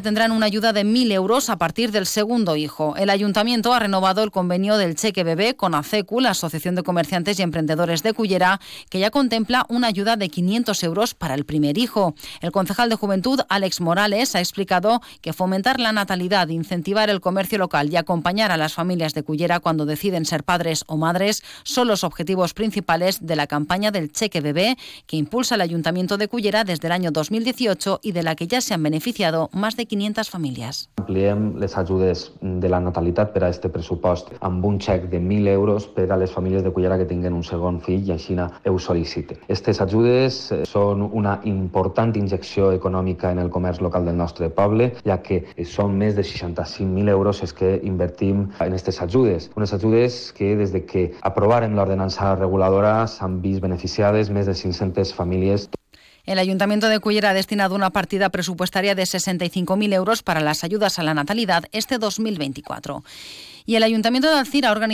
tendrán una ayuda de 1.000 euros a partir del segundo hijo. El ayuntamiento ha renovado el convenio del cheque bebé con ACECU, la Asociación de Comerciantes y Emprendedores de Cullera, que ya contempla una ayuda de 500 euros para el primer hijo. El concejal de Juventud, Alex Morales, ha explicado que fomentar la natalidad, incentivar el comercio local y acompañar a las familias de Cullera cuando deciden ser padres o madres son los objetivos principales de la campaña del cheque bebé que impulsa el Ayuntamiento de Cullera desde el año 2018 y de la que ya se han beneficiado más de 500 famílies. Ampliem les ajudes de la natalitat per a este pressupost amb un xec de 1.000 euros per a les famílies de Cullera que tinguen un segon fill i així ho sol·liciten. Aquestes ajudes eh, són una important injecció econòmica en el comerç local del nostre poble, ja que són més de 65.000 euros els que invertim en aquestes ajudes. Unes ajudes que des de que aprovaren l'ordenança reguladora s'han vist beneficiades més de 500 famílies. El Ayuntamiento de Cullera ha destinado una partida presupuestaria de 65.000 euros para las ayudas a la natalidad este 2024. Y el Ayuntamiento de Alcira ha organizado